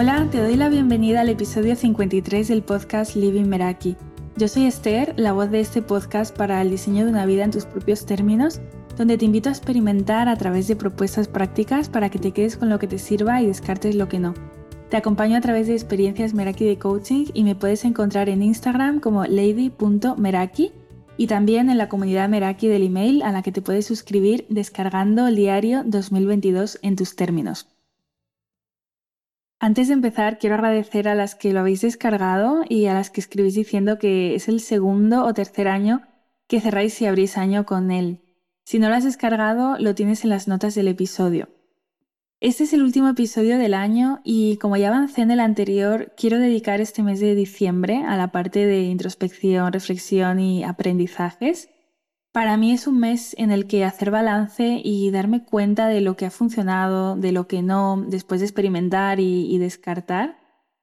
Hola, te doy la bienvenida al episodio 53 del podcast Living Meraki. Yo soy Esther, la voz de este podcast para el diseño de una vida en tus propios términos, donde te invito a experimentar a través de propuestas prácticas para que te quedes con lo que te sirva y descartes lo que no. Te acompaño a través de experiencias Meraki de coaching y me puedes encontrar en Instagram como lady.meraki y también en la comunidad Meraki del email a la que te puedes suscribir descargando el diario 2022 en tus términos. Antes de empezar, quiero agradecer a las que lo habéis descargado y a las que escribís diciendo que es el segundo o tercer año que cerráis y abrís año con él. Si no lo has descargado, lo tienes en las notas del episodio. Este es el último episodio del año y como ya avancé en el anterior, quiero dedicar este mes de diciembre a la parte de introspección, reflexión y aprendizajes. Para mí es un mes en el que hacer balance y darme cuenta de lo que ha funcionado, de lo que no, después de experimentar y, descartar.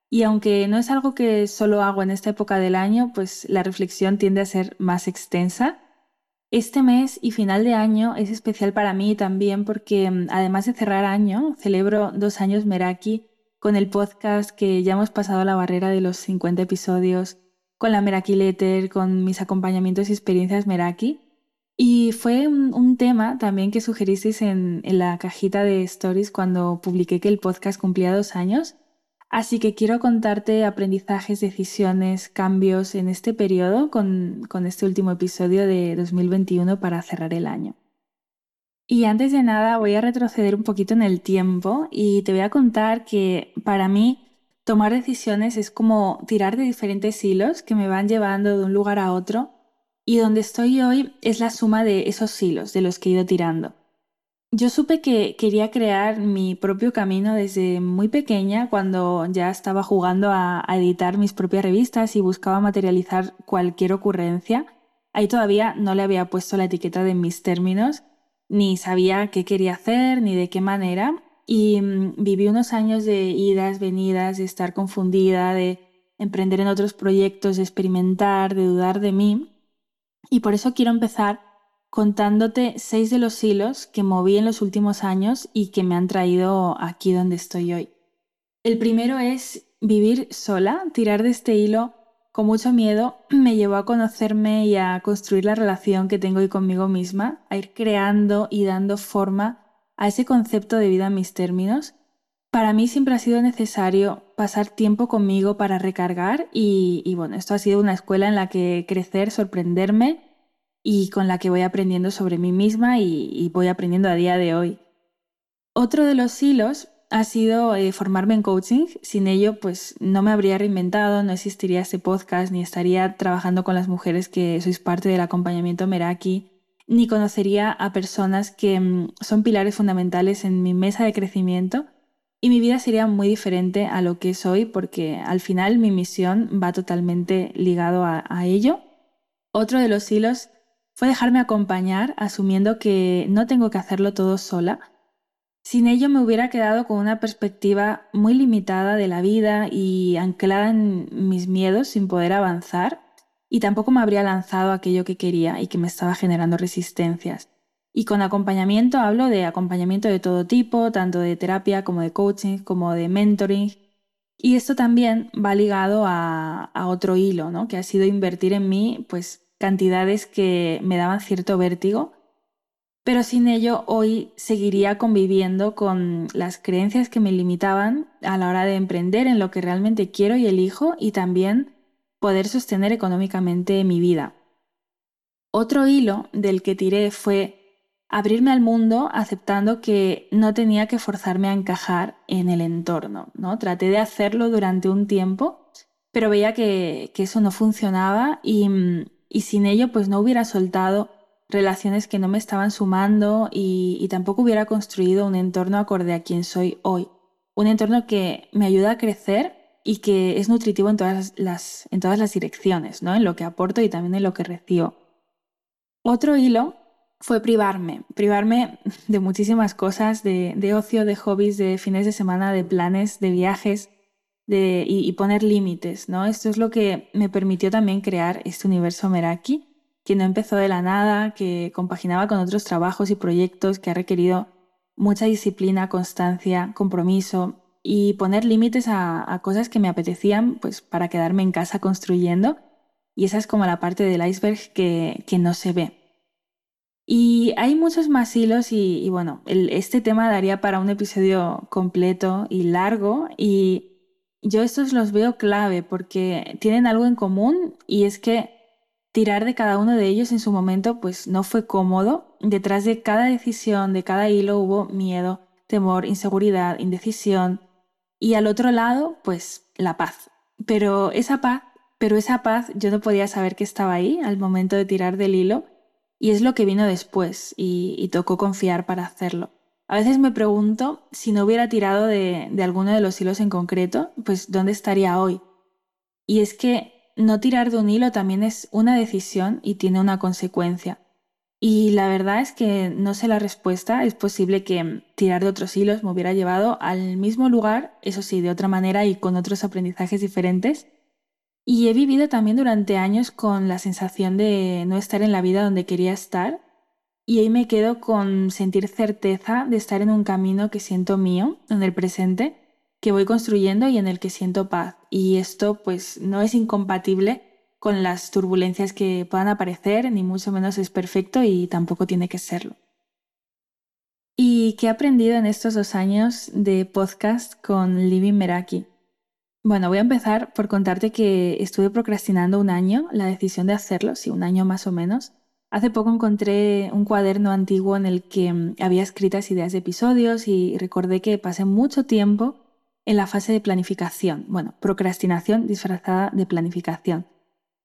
Y aunque no es algo que solo hago en esta época del año, pues la reflexión tiende a ser más extensa este mes y final de año es especial para mí también porque mm, además de cerrar año, celebro dos años Meraki con el podcast que ya hemos pasado la barrera de los 50 episodios, con la Meraki Letter, con mis acompañamientos y experiencias Meraki. Y fue un, tema también que sugeristeis en, la cajita de stories cuando publiqué que el podcast cumplía dos años Así que quiero contarte aprendizajes, decisiones, cambios en este periodo con, este último episodio de 2021 para cerrar el año. Y antes de nada voy a retroceder un poquito en el tiempo y te voy a contar que para mí tomar decisiones es como tirar de diferentes hilos que me van llevando de un lugar a otro y donde estoy hoy es la suma de esos hilos de los que he ido tirando. Yo supe que quería crear mi propio camino desde muy pequeña, cuando ya estaba jugando a, editar mis propias revistas y buscaba materializar cualquier ocurrencia. Ahí todavía no le había puesto la etiqueta de mis términos, ni sabía qué quería hacer, ni de qué manera. Y mm, viví unos años de idas, venidas, de estar confundida, de emprender en otros proyectos, de experimentar, de dudar de mí. Y por eso quiero empezar contándote seis de los hilos que moví en los últimos años y que me han traído aquí donde estoy hoy. El primero es vivir sola, tirar de este hilo con mucho miedo me llevó a conocerme y a construir la relación que tengo hoy conmigo misma, a ir creando y dando forma a ese concepto de vida en mis términos. Para mí siempre ha sido necesario pasar tiempo conmigo para recargar y, y bueno, esto ha sido una escuela en la que crecer, sorprenderme y con la que voy aprendiendo sobre mí misma y, voy aprendiendo a día de hoy. Otro de los hilos ha sido eh, formarme en coaching. Sin ello, pues no me habría reinventado, no existiría este podcast, ni estaría trabajando con las mujeres que sois parte del acompañamiento Meraki, ni conocería a personas que mm, son pilares fundamentales en mi mesa de crecimiento. Y mi vida sería muy diferente a lo que soy porque al final mi misión va totalmente ligado a, a ello. Otro de los hilos fue dejarme acompañar asumiendo que no tengo que hacerlo todo sola. Sin ello me hubiera quedado con una perspectiva muy limitada de la vida y anclada en mis miedos sin poder avanzar y tampoco me habría lanzado aquello que quería y que me estaba generando resistencias. Y con acompañamiento hablo de acompañamiento de todo tipo, tanto de terapia como de coaching, como de mentoring. Y esto también va ligado a, a otro hilo, que ha sido invertir en mí, pues cantidades que me daban cierto vértigo, pero sin ello hoy seguiría conviviendo con las creencias que me limitaban a la hora de emprender en lo que realmente quiero y elijo y también poder sostener económicamente mi vida. Otro hilo del que tiré fue abrirme al mundo aceptando que no tenía que forzarme a encajar en el entorno. ¿no? Traté de hacerlo durante un tiempo, pero veía que, que eso no funcionaba y, y sin ello pues no hubiera soltado relaciones que no me estaban sumando y, tampoco hubiera construido un entorno acorde a quien soy hoy. Un entorno que me ayuda a crecer y que es nutritivo en todas las, en todas las direcciones, ¿no? en lo que aporto y también en lo que recibo. Otro hilo fue privarme, privarme de muchísimas cosas, de, ocio, de hobbies, de fines de semana, de planes, de viajes, y, poner límites, ¿no? Esto es lo que me permitió también crear este universo Meraki, que no empezó de la nada, que compaginaba con otros trabajos y proyectos, que ha requerido mucha disciplina, constancia, compromiso y poner límites a, cosas que me apetecían pues, para quedarme en casa construyendo. Y esa es como la parte del iceberg que, no se ve. Y hay muchos más hilos y, bueno, este tema daría para un episodio completo y largo y yo estos los veo clave porque tienen algo en común y es que tirar de cada uno de ellos en su momento pues no fue cómodo. Detrás de cada decisión, de cada hilo hubo miedo, temor, inseguridad, indecisión y al otro lado pues la paz. Pero esa paz, pero esa paz yo no podía saber que estaba ahí al momento de tirar del hilo y es lo que vino después y, tocó confiar para hacerlo. A veces me pregunto si no hubiera tirado de alguno de los hilos en concreto, pues ¿dónde estaría hoy? Y es que no tirar de un hilo también es una decisión y tiene una consecuencia. Y la verdad es que no sé la respuesta, es posible que tirar de otros hilos me hubiera llevado al mismo lugar, eso sí, de otra manera y con otros aprendizajes diferentes. Y he vivido también durante años con la sensación de no estar en la vida donde quería estar. Y ahí me quedo con sentir certeza de estar en un camino que siento mío, en el presente, que voy construyendo y en el que siento paz. Y esto pues no es incompatible con las turbulencias que puedan aparecer, ni mucho menos es perfecto y tampoco tiene que serlo. ¿Y qué he aprendido en estos dos años de podcast con Living Meraki? Bueno, voy a empezar por contarte que estuve procrastinando un año la decisión de hacerlo, sí, un año más o menos. Hace poco encontré un cuaderno antiguo en el que mm, había escritas ideas de episodios y recordé que pasé mucho tiempo en la fase de planificación. Bueno, procrastinación disfrazada de planificación.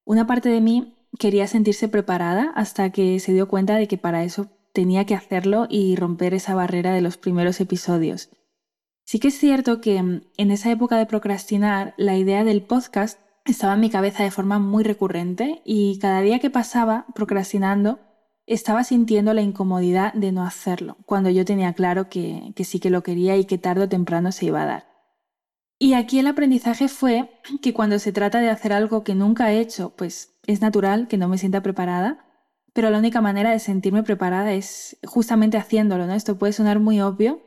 Una parte de mí quería sentirse preparada hasta que se dio cuenta de que para eso tenía que hacerlo y romper esa barrera de los primeros episodios. Sí que es cierto que mm, en esa época de procrastinar la idea del podcast estaba en mi cabeza de forma muy recurrente y cada día que pasaba procrastinando estaba sintiendo la incomodidad de no hacerlo, cuando yo tenía claro que, que sí que lo quería y que tarde o temprano se iba a dar. Y aquí el aprendizaje fue que cuando se trata de hacer algo que nunca he hecho, pues es natural que no me sienta preparada, pero la única manera de sentirme preparada es justamente haciéndolo, ¿no? Esto puede sonar muy obvio,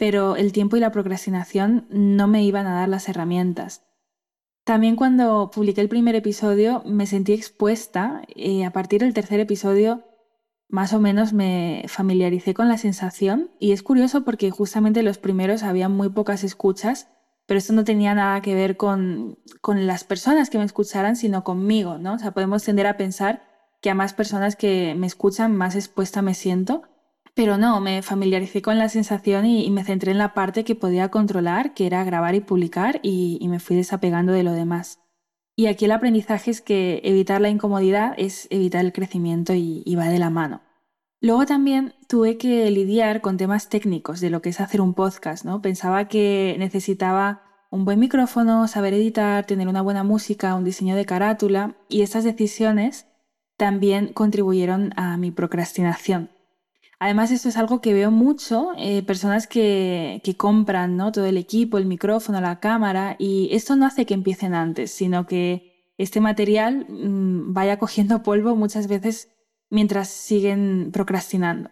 pero el tiempo y la procrastinación no me iban a dar las herramientas. También cuando publiqué el primer episodio me sentí expuesta y a partir del tercer episodio más o menos me familiaricé con la sensación y es curioso porque justamente los primeros había muy pocas escuchas pero esto no tenía nada que ver con, las personas que me escucharan, sino conmigo, ¿no? O sea, podemos tender a pensar que a más personas que me escuchan, más expuesta me siento, pero no, me familiaricé con la sensación y, me centré en la parte que podía controlar, que era grabar y publicar, y, me fui desapegando de lo demás. Y aquí el aprendizaje es que evitar la incomodidad es evitar el crecimiento y, y va de la mano. Luego también tuve que lidiar con temas técnicos de lo que es hacer un podcast, ¿no? Pensaba que necesitaba un buen micrófono, saber editar, tener una buena música, un diseño de carátula y estas decisiones también contribuyeron a mi procrastinación. Además, esto es algo que veo mucho, eh, personas que, que compran ¿no? todo el equipo, el micrófono, la cámara, y esto no hace que empiecen antes, sino que este material mm, vaya cogiendo polvo muchas veces mientras siguen procrastinando.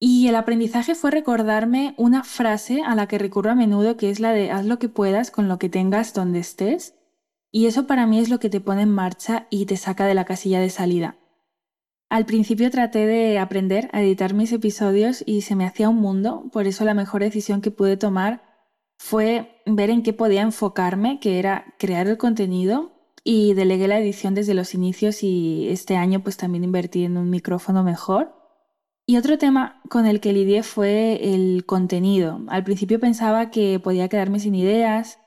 Y el aprendizaje fue recordarme una frase a la que recurro a menudo, que es la de haz lo que puedas con lo que tengas donde estés. Y eso para mí es lo que te pone en marcha y te saca de la casilla de salida. Al principio traté de aprender a editar mis episodios y se me hacía un mundo, por eso la mejor decisión que pude tomar fue ver en qué podía enfocarme, que era crear el contenido y delegué la edición desde los inicios y este año pues también invertí en un micrófono mejor. Y otro tema con el que lidié fue el contenido. Al principio pensaba que podía quedarme sin ideas,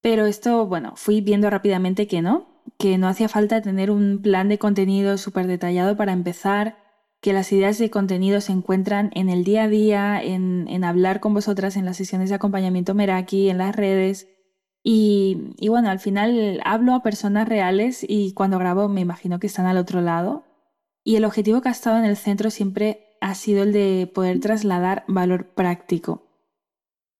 pero esto, bueno, fui viendo rápidamente que no, que no hacía falta tener un plan de contenido súper detallado para empezar, que las ideas de contenido se encuentran en el día a día, en, en hablar con vosotras en las sesiones de acompañamiento Meraki, en las redes, y, bueno, al final hablo a personas reales y cuando grabo me imagino que están al otro lado. Y el objetivo que ha estado en el centro siempre ha sido el de poder trasladar valor práctico.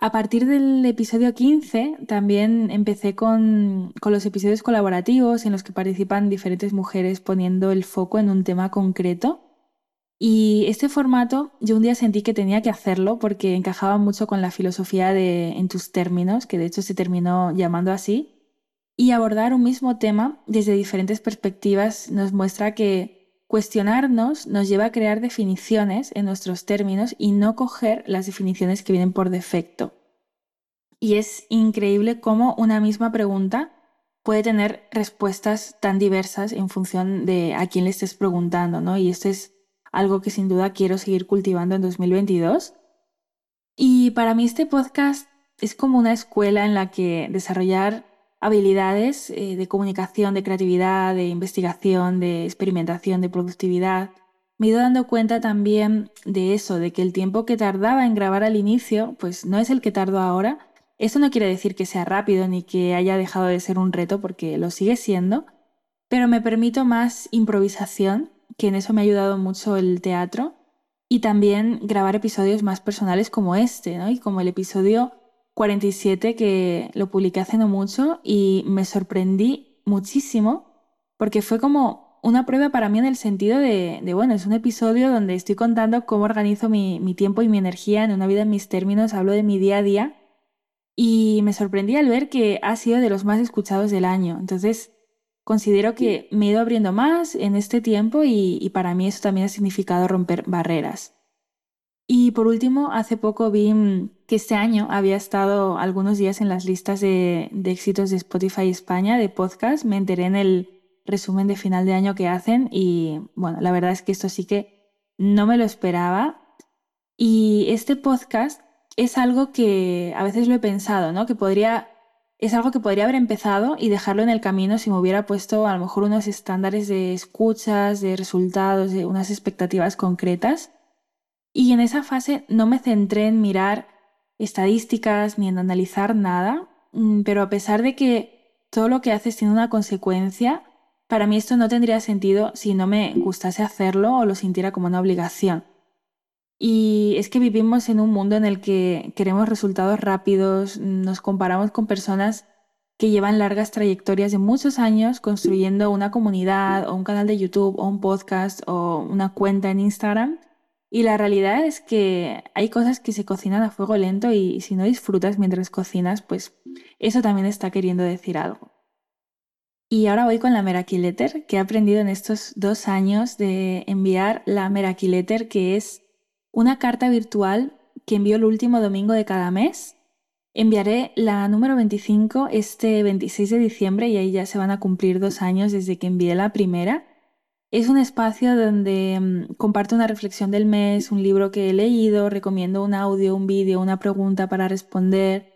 A partir del episodio 15 también empecé con, con, los episodios colaborativos en los que participan diferentes mujeres poniendo el foco en un tema concreto. Y este formato yo un día sentí que tenía que hacerlo porque encajaba mucho con la filosofía de En tus términos, que de hecho se terminó llamando así. Y abordar un mismo tema desde diferentes perspectivas nos muestra que cuestionarnos nos lleva a crear definiciones en nuestros términos y no coger las definiciones que vienen por defecto. Y es increíble cómo una misma pregunta puede tener respuestas tan diversas en función de a quién le estés preguntando, ¿no? Y esto es algo que sin duda quiero seguir cultivando en 2022. Y para mí este podcast es como una escuela en la que desarrollar habilidades eh, de comunicación, de creatividad, de investigación, de experimentación, de productividad. Me he ido dando cuenta también de eso, de que el tiempo que tardaba en grabar al inicio, pues no es el que tardo ahora. Eso no quiere decir que sea rápido ni que haya dejado de ser un reto, porque lo sigue siendo, pero me permito más improvisación que en eso me ha ayudado mucho el teatro, y también grabar episodios más personales como este, ¿no? Y como el episodio 47 que lo publiqué hace no mucho y me sorprendí muchísimo porque fue como una prueba para mí en el sentido de, bueno, es un episodio donde estoy contando cómo organizo mi, mi tiempo y mi energía en una vida en mis términos, hablo de mi día a día y me sorprendí al ver que ha sido de los más escuchados del año. Entonces, considero que me he ido abriendo más en este tiempo y, para mí eso también ha significado romper barreras. Y por último, hace poco vi mm, que este año había estado algunos días en las listas de, éxitos de Spotify España de podcast. Me enteré en el resumen de final de año que hacen y bueno, la verdad es que esto sí que no me lo esperaba. Y este podcast es algo que a veces lo he pensado, ¿no? Que podría es algo que podría haber empezado y dejarlo en el camino si me hubiera puesto a lo mejor unos estándares de escuchas, de resultados, de unas expectativas concretas. Y en esa fase no me centré en mirar estadísticas ni en analizar nada, mm, pero a pesar de que todo lo que haces tiene una consecuencia, para mí esto no tendría sentido si no me gustase hacerlo o lo sintiera como una obligación. Y es que vivimos en un mundo en el que queremos resultados rápidos, nos comparamos con personas que llevan largas trayectorias de muchos años construyendo una comunidad o un canal de YouTube o un podcast o una cuenta en Instagram. Y la realidad es que hay cosas que se cocinan a fuego lento y si no disfrutas mientras cocinas, pues eso también está queriendo decir algo. Y ahora voy con la Meraki Letter, que he aprendido en estos dos años de enviar la Meraki Letter, que es una carta virtual que envío el último domingo de cada mes. Enviaré la número 25 este 26 de diciembre y ahí ya se van a cumplir dos años desde que envié la primera. Es un espacio donde mm, comparto una reflexión del mes, un libro que he leído, recomiendo un audio, un vídeo, una pregunta para responder,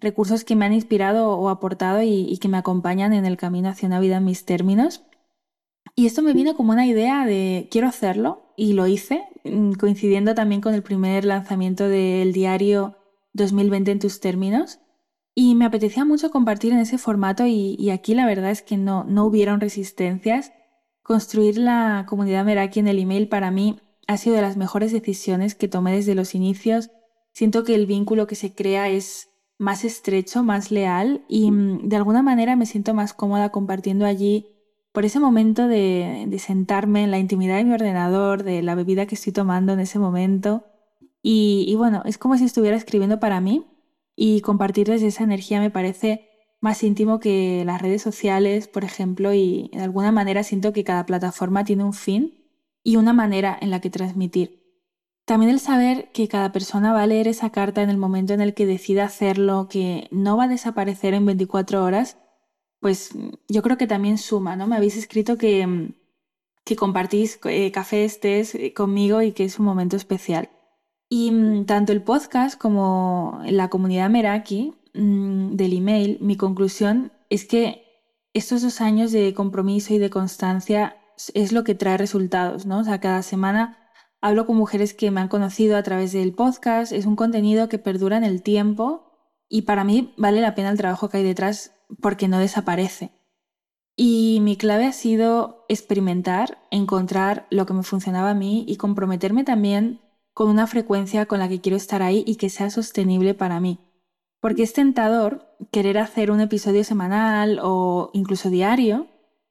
recursos que me han inspirado o aportado y, y que me acompañan en el camino hacia una vida en mis términos. Y esto me vino como una idea de quiero hacerlo y lo hice, mm, coincidiendo también con el primer lanzamiento del diario 2020 en tus términos. Y me apetecía mucho compartir en ese formato y, aquí la verdad es que no, no hubieron resistencias. Construir la comunidad Meraki en el email para mí ha sido de las mejores decisiones que tomé desde los inicios. Siento que el vínculo que se crea es más estrecho, más leal y mm, de alguna manera me siento más cómoda compartiendo allí por ese momento de, sentarme en la intimidad de mi ordenador, de la bebida que estoy tomando en ese momento. Y, bueno, es como si estuviera escribiendo para mí y compartir desde esa energía me parece más íntimo que las redes sociales, por ejemplo, y de alguna manera siento que cada plataforma tiene un fin y una manera en la que transmitir. También el saber que cada persona va a leer esa carta en el momento en el que decida hacerlo, que no va a desaparecer en 24 horas, pues yo creo que también suma, ¿no? Me habéis escrito que, mm, compartís eh, café estés eh, conmigo y que es un momento especial. Y mm, tanto el podcast como la comunidad Meraki mm, del email, mi conclusión es que estos dos años de compromiso y de constancia es lo que trae resultados, ¿no? O sea, cada semana hablo con mujeres que me han conocido a través del podcast, es un contenido que perdura en el tiempo y para mí vale la pena el trabajo que hay detrás porque no desaparece. Y mi clave ha sido experimentar, encontrar lo que me funcionaba a mí y comprometerme también con una frecuencia con la que quiero estar ahí y que sea sostenible para mí. Porque es tentador querer hacer un episodio semanal o incluso diario,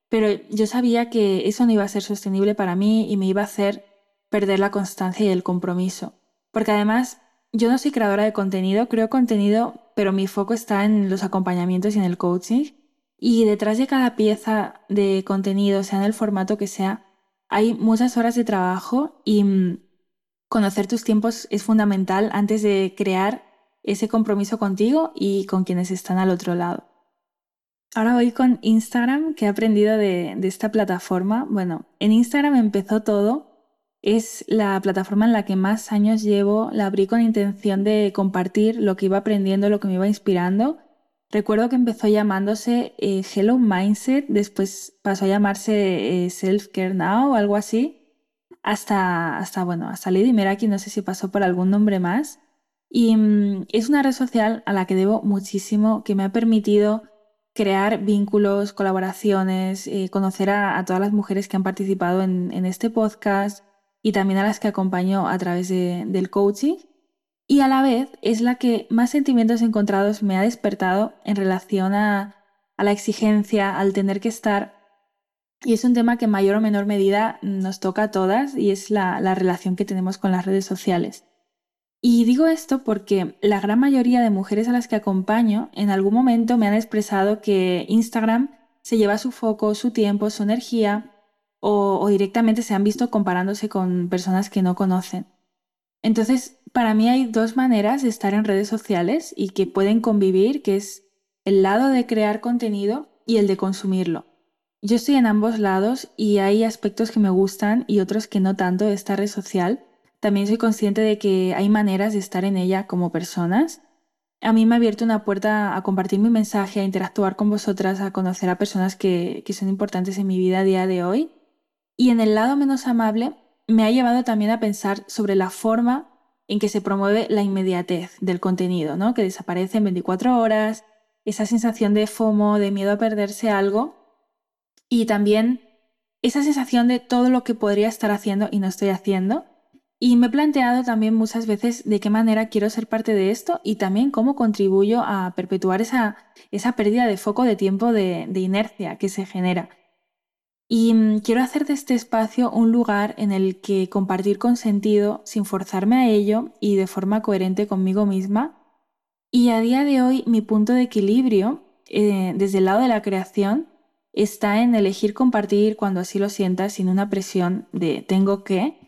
pero yo sabía que eso no iba a ser sostenible para mí y me iba a hacer perder la constancia y el compromiso. Porque además, yo no soy creadora de contenido, creo contenido, pero mi foco está en los acompañamientos y en el coaching. Y detrás de cada pieza de contenido, sea en el formato que sea, hay muchas horas de trabajo y mm, conocer tus tiempos es fundamental antes de crear ese compromiso contigo y con quienes están al otro lado. Ahora voy con Instagram, que he aprendido de, esta plataforma. Bueno, en Instagram empezó todo. Es la plataforma en la que más años llevo. La abrí con intención de compartir lo que iba aprendiendo, lo que me iba inspirando. Recuerdo que empezó llamándose eh, Hello Mindset, después pasó a llamarse eh, Self Care Now o algo así hasta, hasta, bueno, hasta Lady Meraki, no sé si pasó por algún nombre más. Y mm, es una red social a la que debo muchísimo, que me ha permitido crear vínculos, colaboraciones, eh, conocer a, todas las mujeres que han participado en, este podcast y también a las que acompaño a través del coaching. Y a la vez es la que más sentimientos encontrados me ha despertado en relación a la exigencia, al tener que estar y es un tema que en mayor o menor medida nos toca a todas y es la, relación que tenemos con las redes sociales. Y digo esto porque la gran mayoría de mujeres a las que acompaño en algún momento me han expresado que Instagram se lleva su foco, su tiempo, su energía o, directamente se han visto comparándose con personas que no conocen. Entonces, para mí hay dos maneras de estar en redes sociales y que pueden convivir, que es el lado de crear contenido y el de consumirlo. Yo estoy en ambos lados y hay aspectos que me gustan y otros que no tanto de esta red social. También soy consciente de que hay maneras de estar en ella como personas. A mí me ha abierto una puerta a compartir mi mensaje, a interactuar con vosotras, a conocer a personas que, que son importantes en mi vida a día de hoy. Y en el lado menos amable, me ha llevado también a pensar sobre la forma en que se promueve la inmediatez del contenido, ¿no? que desaparece en 24 horas, esa sensación de FOMO, de miedo a perderse algo y también esa sensación de todo lo que podría estar haciendo y no estoy haciendo. Y me he planteado también muchas veces de qué manera quiero ser parte de esto y también cómo contribuyo a perpetuar esa, esa pérdida de foco de tiempo de, inercia que se genera. Y mm, quiero hacer de este espacio un lugar en el que compartir con sentido, sin forzarme a ello y de forma coherente conmigo misma. Y a día de hoy mi punto de equilibrio, eh, desde el lado de la creación, está en elegir compartir cuando así lo sientas sin una presión de tengo que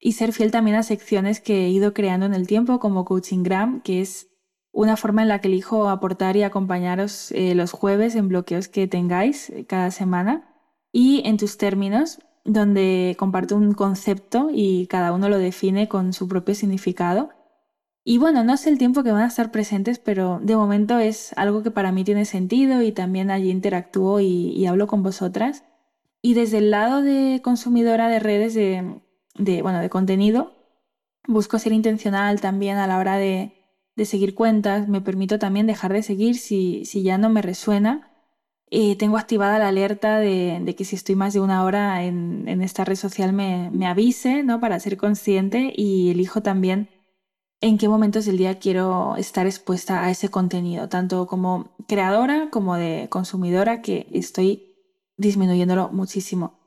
y ser fiel también a secciones que he ido creando en el tiempo como Coachinggram, que es una forma en la que elijo aportar y acompañaros eh, los jueves en bloqueos que tengáis eh, cada semana y en tus términos, donde comparto un concepto y cada uno lo define con su propio significado y bueno, no sé el tiempo que van a estar presentes, pero de momento es algo que para mí tiene sentido y también allí interactúo y, hablo con vosotras. Y desde el lado de consumidora de redes de, bueno, de contenido, busco ser intencional también a la hora de, seguir cuentas. Me permito también dejar de seguir si, si ya no me resuena. Eh, tengo activada la alerta de, que si estoy más de una hora en, en esta red social me, me avise, ¿no? Para ser consciente y elijo también en qué momentos del día quiero estar expuesta a ese contenido, tanto como creadora como de consumidora, que estoy disminuyéndolo muchísimo.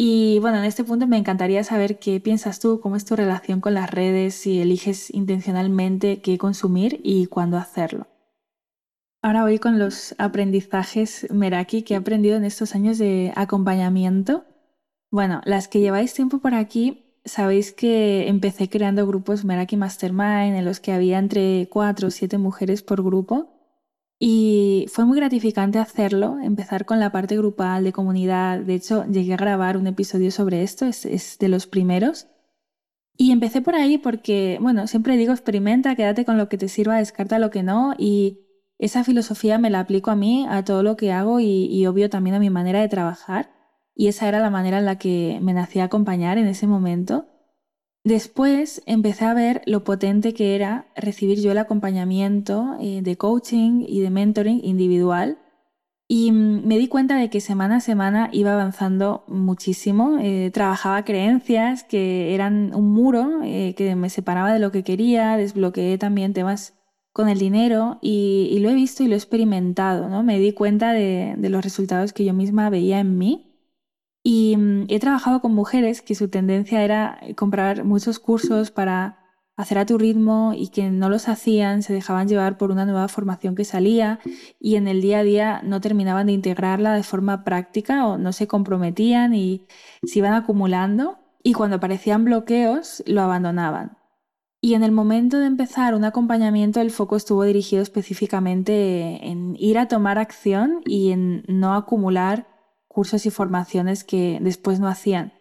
Y bueno, en este punto me encantaría saber qué piensas tú, cómo es tu relación con las redes, si eliges intencionalmente qué consumir y cuándo hacerlo. Ahora voy con los aprendizajes Meraki que he aprendido en estos años de acompañamiento. Bueno, las que lleváis tiempo por aquí sabéis que empecé creando grupos Meraki Mastermind en los que había entre cuatro o siete mujeres por grupo. Y fue muy gratificante hacerlo, empezar con la parte grupal de comunidad. De hecho, llegué a grabar un episodio sobre esto, es, de los primeros. Y empecé por ahí porque, bueno, siempre digo, experimenta, quédate con lo que te sirva, descarta lo que no. Y esa filosofía me la aplico a mí, a todo lo que hago y obvio también a mi manera de trabajar y esa era la manera en la que me nací acompañar en ese momento. Después empecé a ver lo potente que era recibir yo el acompañamiento eh, de coaching y de mentoring individual y mm, me di cuenta de que semana a semana iba avanzando muchísimo. Eh, trabajaba creencias que eran un muro eh, que me separaba de lo que quería, desbloqueé también temas con el dinero y, lo he visto y lo he experimentado. ¿no? Me di cuenta de los resultados que yo misma veía en mí Y mm, he trabajado con mujeres que su tendencia era comprar muchos cursos para hacer a tu ritmo y que no los hacían, se dejaban llevar por una nueva formación que salía y en el día a día no terminaban de integrarla de forma práctica o no se comprometían y se iban acumulando y cuando aparecían bloqueos lo abandonaban. Y en el momento de empezar un acompañamiento el foco estuvo dirigido específicamente en ir a tomar acción y en no acumular cursos y formaciones que después no hacían.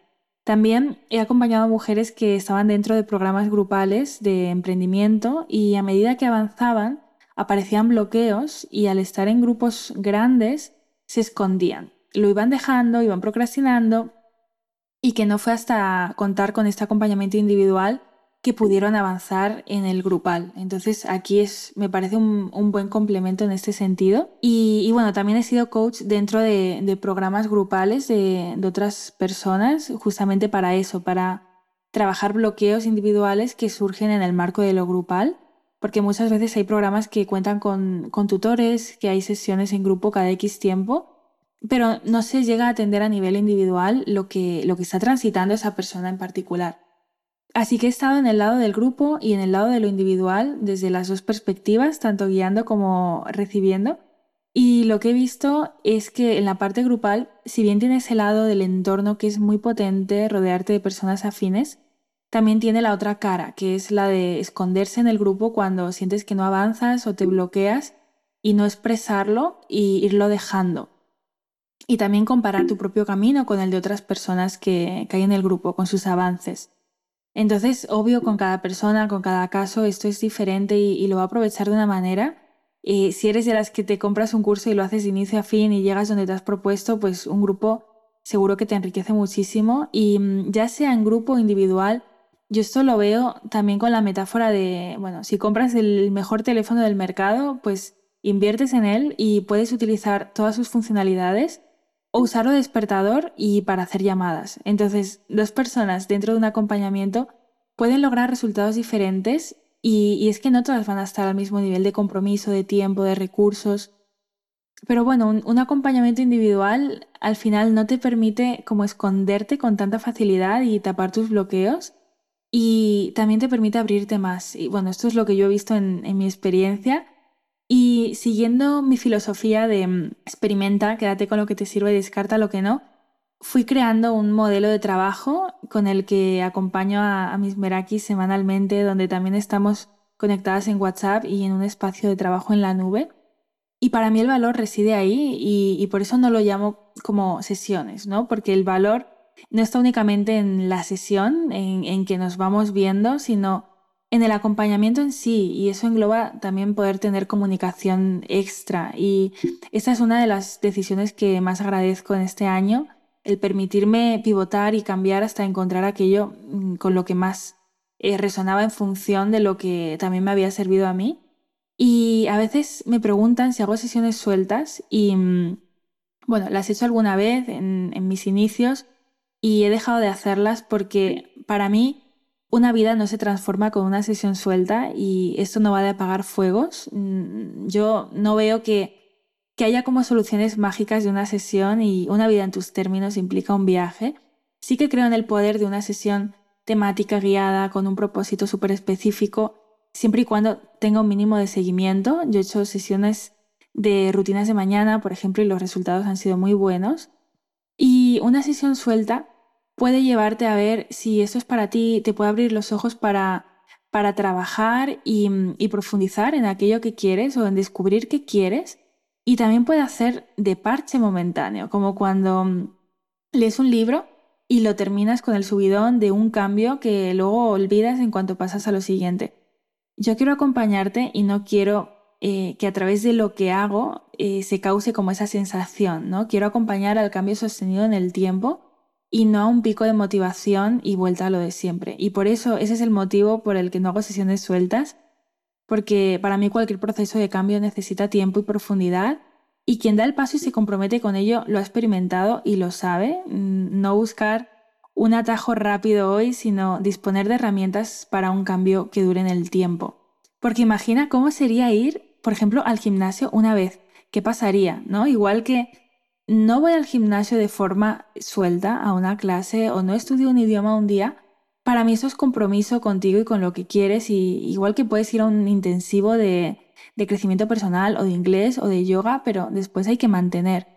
También he acompañado a mujeres que estaban dentro de programas grupales de emprendimiento y a medida que avanzaban aparecían bloqueos y al estar en grupos grandes se escondían. Lo iban dejando, iban procrastinando y que no fue hasta contar con este acompañamiento individual que pudieron avanzar en el grupal. Entonces aquí es, me parece un, buen complemento en este sentido. Y, bueno, también he sido coach dentro de, programas grupales de, de, otras personas, justamente para eso, para trabajar bloqueos individuales que surgen en el marco de lo grupal. Porque muchas veces hay programas que cuentan con, con tutores, que hay sesiones en grupo cada X tiempo, pero no se llega a atender a nivel individual lo que está transitando esa persona en particular. Así que he estado en el lado del grupo y en el lado de lo individual desde las dos perspectivas, tanto guiando como recibiendo. Y lo que he visto es que en la parte grupal, si bien tiene ese lado del entorno que es muy potente, rodearte de personas afines, también tiene la otra cara, que es la de esconderse en el grupo cuando sientes que no avanzas o te bloqueas y no expresarlo y irlo dejando. Y también comparar tu propio camino con el de otras personas que, que hay en el grupo, con sus avances. Entonces, obvio, con cada persona, con cada caso, esto es diferente y, lo va a aprovechar de una manera. Eh, si eres de las que te compras un curso y lo haces de inicio a fin y llegas donde te has propuesto, pues un grupo seguro que te enriquece muchísimo. Y mm, ya sea en grupo o individual, yo esto lo veo también con la metáfora de, bueno, si compras el mejor teléfono del mercado, pues inviertes en él y puedes utilizar todas sus funcionalidades o usarlo de despertador y para hacer llamadas. Entonces, dos personas dentro de un acompañamiento pueden lograr resultados diferentes y, es que no todas van a estar al mismo nivel de compromiso, de tiempo, de recursos. Pero bueno, un, acompañamiento individual al final no te permite como esconderte con tanta facilidad y tapar tus bloqueos y también te permite abrirte más. Y bueno, esto es lo que yo he visto en mi experiencia y siguiendo mi filosofía de mm, experimenta, quédate con lo que te sirve y descarta lo que no, fui creando un modelo de trabajo con el que acompaño a, mis Merakis semanalmente, donde también estamos conectadas en WhatsApp y en un espacio de trabajo en la nube. Y para mí el valor reside ahí y, por eso no lo llamo como sesiones, ¿no? Porque el valor no está únicamente en la sesión, en, en que nos vamos viendo, sino en el acompañamiento en sí, y eso engloba también poder tener comunicación extra. Y esta es una de las decisiones que más agradezco en este año, el permitirme pivotar y cambiar hasta encontrar aquello mm, con lo que más eh, resonaba en función de lo que también me había servido a mí. Y a veces me preguntan si hago sesiones sueltas y, mm, bueno, las he hecho alguna vez en, en mis inicios y he dejado de hacerlas porque para mí una vida no se transforma con una sesión suelta y esto no va de apagar fuegos. Mm, yo no veo que, que haya como soluciones mágicas de una sesión y una vida en tus términos implica un viaje. Sí que creo en el poder de una sesión temática guiada con un propósito súper específico, siempre y cuando tenga un mínimo de seguimiento. Yo he hecho sesiones de rutinas de mañana, por ejemplo, y los resultados han sido muy buenos. Y una sesión suelta puede llevarte a ver si eso es para ti, te puede abrir los ojos para, para trabajar y, y profundizar en aquello que quieres o en descubrir qué quieres. Y también puede hacer de parche momentáneo, como cuando mm, lees un libro y lo terminas con el subidón de un cambio que luego olvidas en cuanto pasas a lo siguiente. Yo quiero acompañarte y no quiero eh, que a través de lo que hago eh, se cause como esa sensación, ¿no? Quiero acompañar al cambio sostenido en el tiempo y no a un pico de motivación y vuelta a lo de siempre. Y por eso ese es el motivo por el que no hago sesiones sueltas, porque para mí cualquier proceso de cambio necesita tiempo y profundidad y quien da el paso y se compromete con ello lo ha experimentado y lo sabe. Mm, no buscar un atajo rápido hoy, sino disponer de herramientas para un cambio que dure en el tiempo. Porque imagina cómo sería ir, por ejemplo, al gimnasio una vez. ¿Qué pasaría? ¿No? Igual que no voy al gimnasio de forma suelta a una clase o no estudio un idioma un día, para mí eso es compromiso contigo y con lo que quieres, y igual que puedes ir a un intensivo de, de crecimiento personal o de inglés o de yoga, pero después hay que mantener.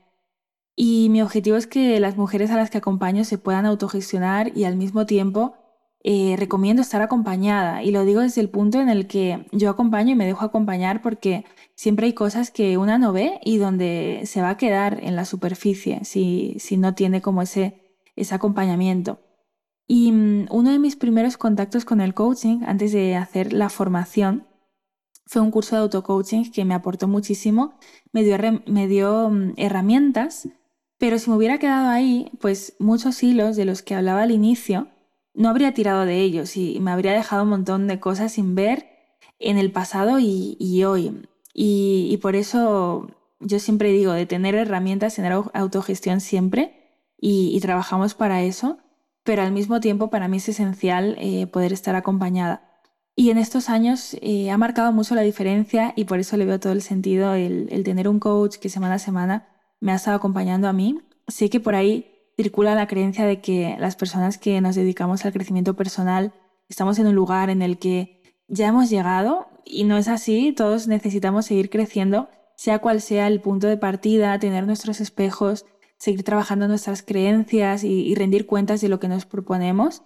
Y mi objetivo es que las mujeres a las que acompaño se puedan autogestionar y al mismo tiempo eh, recomiendo estar acompañada. Y lo digo desde el punto en el que yo acompaño y me dejo acompañar porque siempre hay cosas que una no ve y donde se va a quedar en la superficie si, si no tiene como ese, ese acompañamiento. Y mm, uno de mis primeros contactos con el coaching, antes de hacer la formación, fue un curso de auto-coaching que me aportó muchísimo, me dio, me dio mm, herramientas, pero si me hubiera quedado ahí, pues muchos hilos de los que hablaba al inicio, no habría tirado de ellos y me habría dejado un montón de cosas sin ver en el pasado y, hoy. Y, por eso yo siempre digo de tener herramientas, tener autogestión siempre y trabajamos para eso pero al mismo tiempo para mí es esencial eh, poder estar acompañada. Y en estos años eh, ha marcado mucho la diferencia y por eso le veo todo el sentido el, tener un coach que semana a semana me ha estado acompañando a mí. Sé que por ahí circula la creencia de que las personas que nos dedicamos al crecimiento personal estamos en un lugar en el que ya hemos llegado y no es así, todos necesitamos seguir creciendo, sea cual sea el punto de partida, tener nuestros espejos, seguir trabajando nuestras creencias y, rendir cuentas de lo que nos proponemos.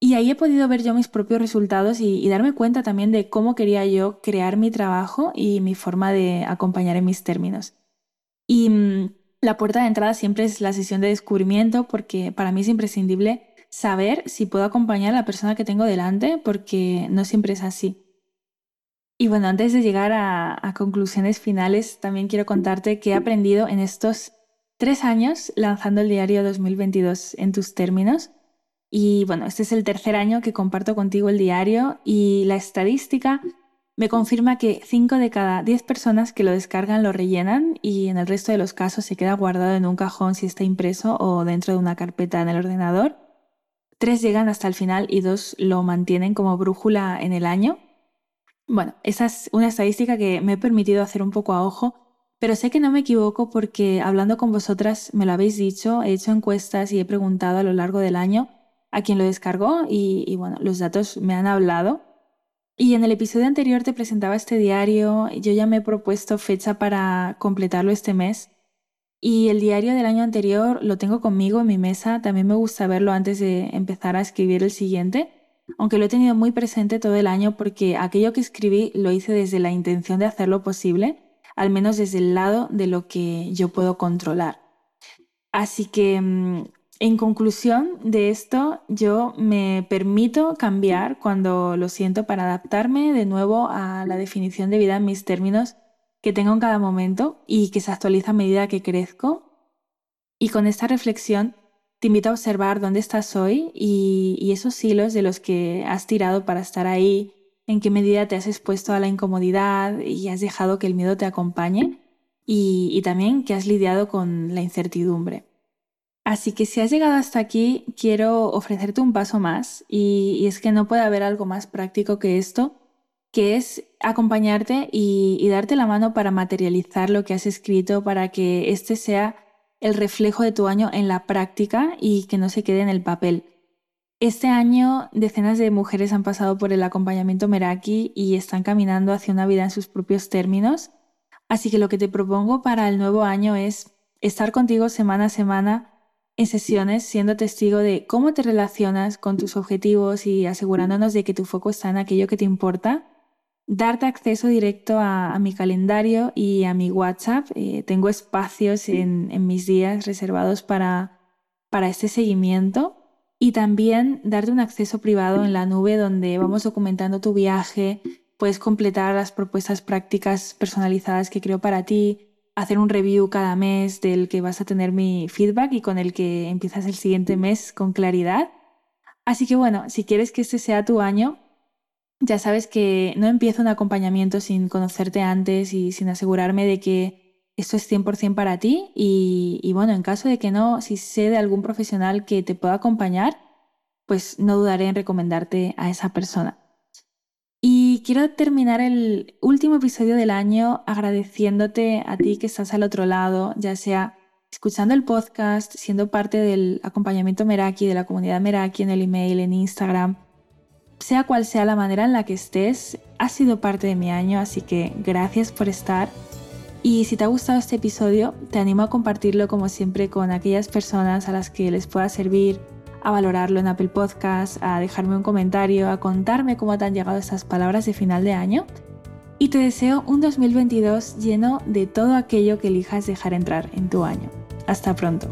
Y ahí he podido ver yo mis propios resultados y, darme cuenta también de cómo quería yo crear mi trabajo y mi forma de acompañar en mis términos. Y mm, la puerta de entrada siempre es la sesión de descubrimiento porque para mí es imprescindible saber si puedo acompañar a la persona que tengo delante porque no siempre es así. Y bueno, antes de llegar a, conclusiones finales, también quiero contarte que he aprendido en estos Tres años lanzando el diario 2022 en tus términos. Y bueno, este es el tercer año que comparto contigo el diario y la estadística me confirma que 5 de cada 10 personas que lo descargan lo rellenan y en el resto de los casos se queda guardado en un cajón si está impreso o dentro de una carpeta en el ordenador. Tres llegan hasta el final y dos lo mantienen como brújula en el año. Bueno, esa es una estadística que me he permitido hacer un poco a ojo pero sé que no me equivoco porque hablando con vosotras me lo habéis dicho, he hecho encuestas y he preguntado a lo largo del año a quién lo descargó y, bueno, los datos me han hablado. Y en el episodio anterior te presentaba este diario, yo ya me he propuesto fecha para completarlo este mes. Y el diario del año anterior lo tengo conmigo en mi mesa, también me gusta verlo antes de empezar a escribir el siguiente, aunque lo he tenido muy presente todo el año porque aquello que escribí lo hice desde la intención de hacerlo posible al menos desde el lado de lo que yo puedo controlar. Así que, mm, en conclusión de esto, yo me permito cambiar cuando lo siento para adaptarme de nuevo a la definición de vida en mis términos que tengo en cada momento y que se actualiza a medida que crezco. Y con esta reflexión te invito a observar dónde estás hoy y, y esos hilos de los que has tirado para estar ahí en qué medida te has expuesto a la incomodidad y has dejado que el miedo te acompañe y, también que has lidiado con la incertidumbre. Así que si has llegado hasta aquí, quiero ofrecerte un paso más y, es que no puede haber algo más práctico que esto, que es acompañarte y, y darte la mano para materializar lo que has escrito, para que este sea el reflejo de tu año en la práctica y que no se quede en el papel. Este año decenas de mujeres han pasado por el acompañamiento Meraki y están caminando hacia una vida en sus propios términos. Así que lo que te propongo para el nuevo año es estar contigo semana a semana en sesiones siendo testigo de cómo te relacionas con tus objetivos y asegurándonos de que tu foco está en aquello que te importa. Darte acceso directo a, mi calendario y a mi WhatsApp. Eh, tengo espacios en, en, mis días reservados para, para este seguimiento y también darte un acceso privado en la nube donde vamos documentando tu viaje, puedes completar las propuestas prácticas personalizadas que creo para ti, hacer un review cada mes del que vas a tener mi feedback y con el que empiezas el siguiente mes con claridad. Así que bueno, si quieres que este sea tu año, ya sabes que no empiezo un acompañamiento sin conocerte antes y sin asegurarme de que esto es 100% para ti y, bueno, en caso de que no, si sé de algún profesional que te pueda acompañar, pues no dudaré en recomendarte a esa persona. Y quiero terminar el último episodio del año agradeciéndote a ti que estás al otro lado, ya sea escuchando el podcast, siendo parte del acompañamiento Meraki, de la comunidad Meraki en el email, en Instagram. Sea cual sea la manera en la que estés, ha sido parte de mi año, así que gracias por estar. Y si te ha gustado este episodio, te animo a compartirlo como siempre con aquellas personas a las que les pueda servir, a valorarlo en Apple Podcast, a dejarme un comentario, a contarme cómo te han llegado estas palabras de final de año. Y te deseo un 2022 lleno de todo aquello que elijas dejar entrar en tu año. Hasta pronto.